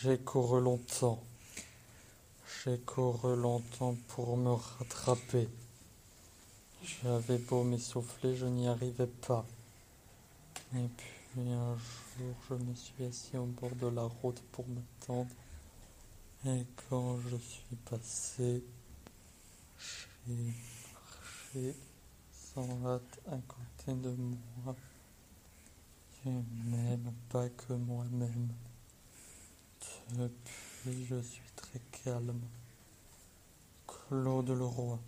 J'ai couru longtemps. J'ai couru longtemps pour me rattraper. J'avais beau m'essouffler, je n'y arrivais pas. Et puis un jour, je me suis assis au bord de la route pour m'attendre. Et quand je suis passé, j'ai marché sans hâte à côté de moi. Je n'aime pas que moi-même. Depuis, je suis très calme. Claude Leroy.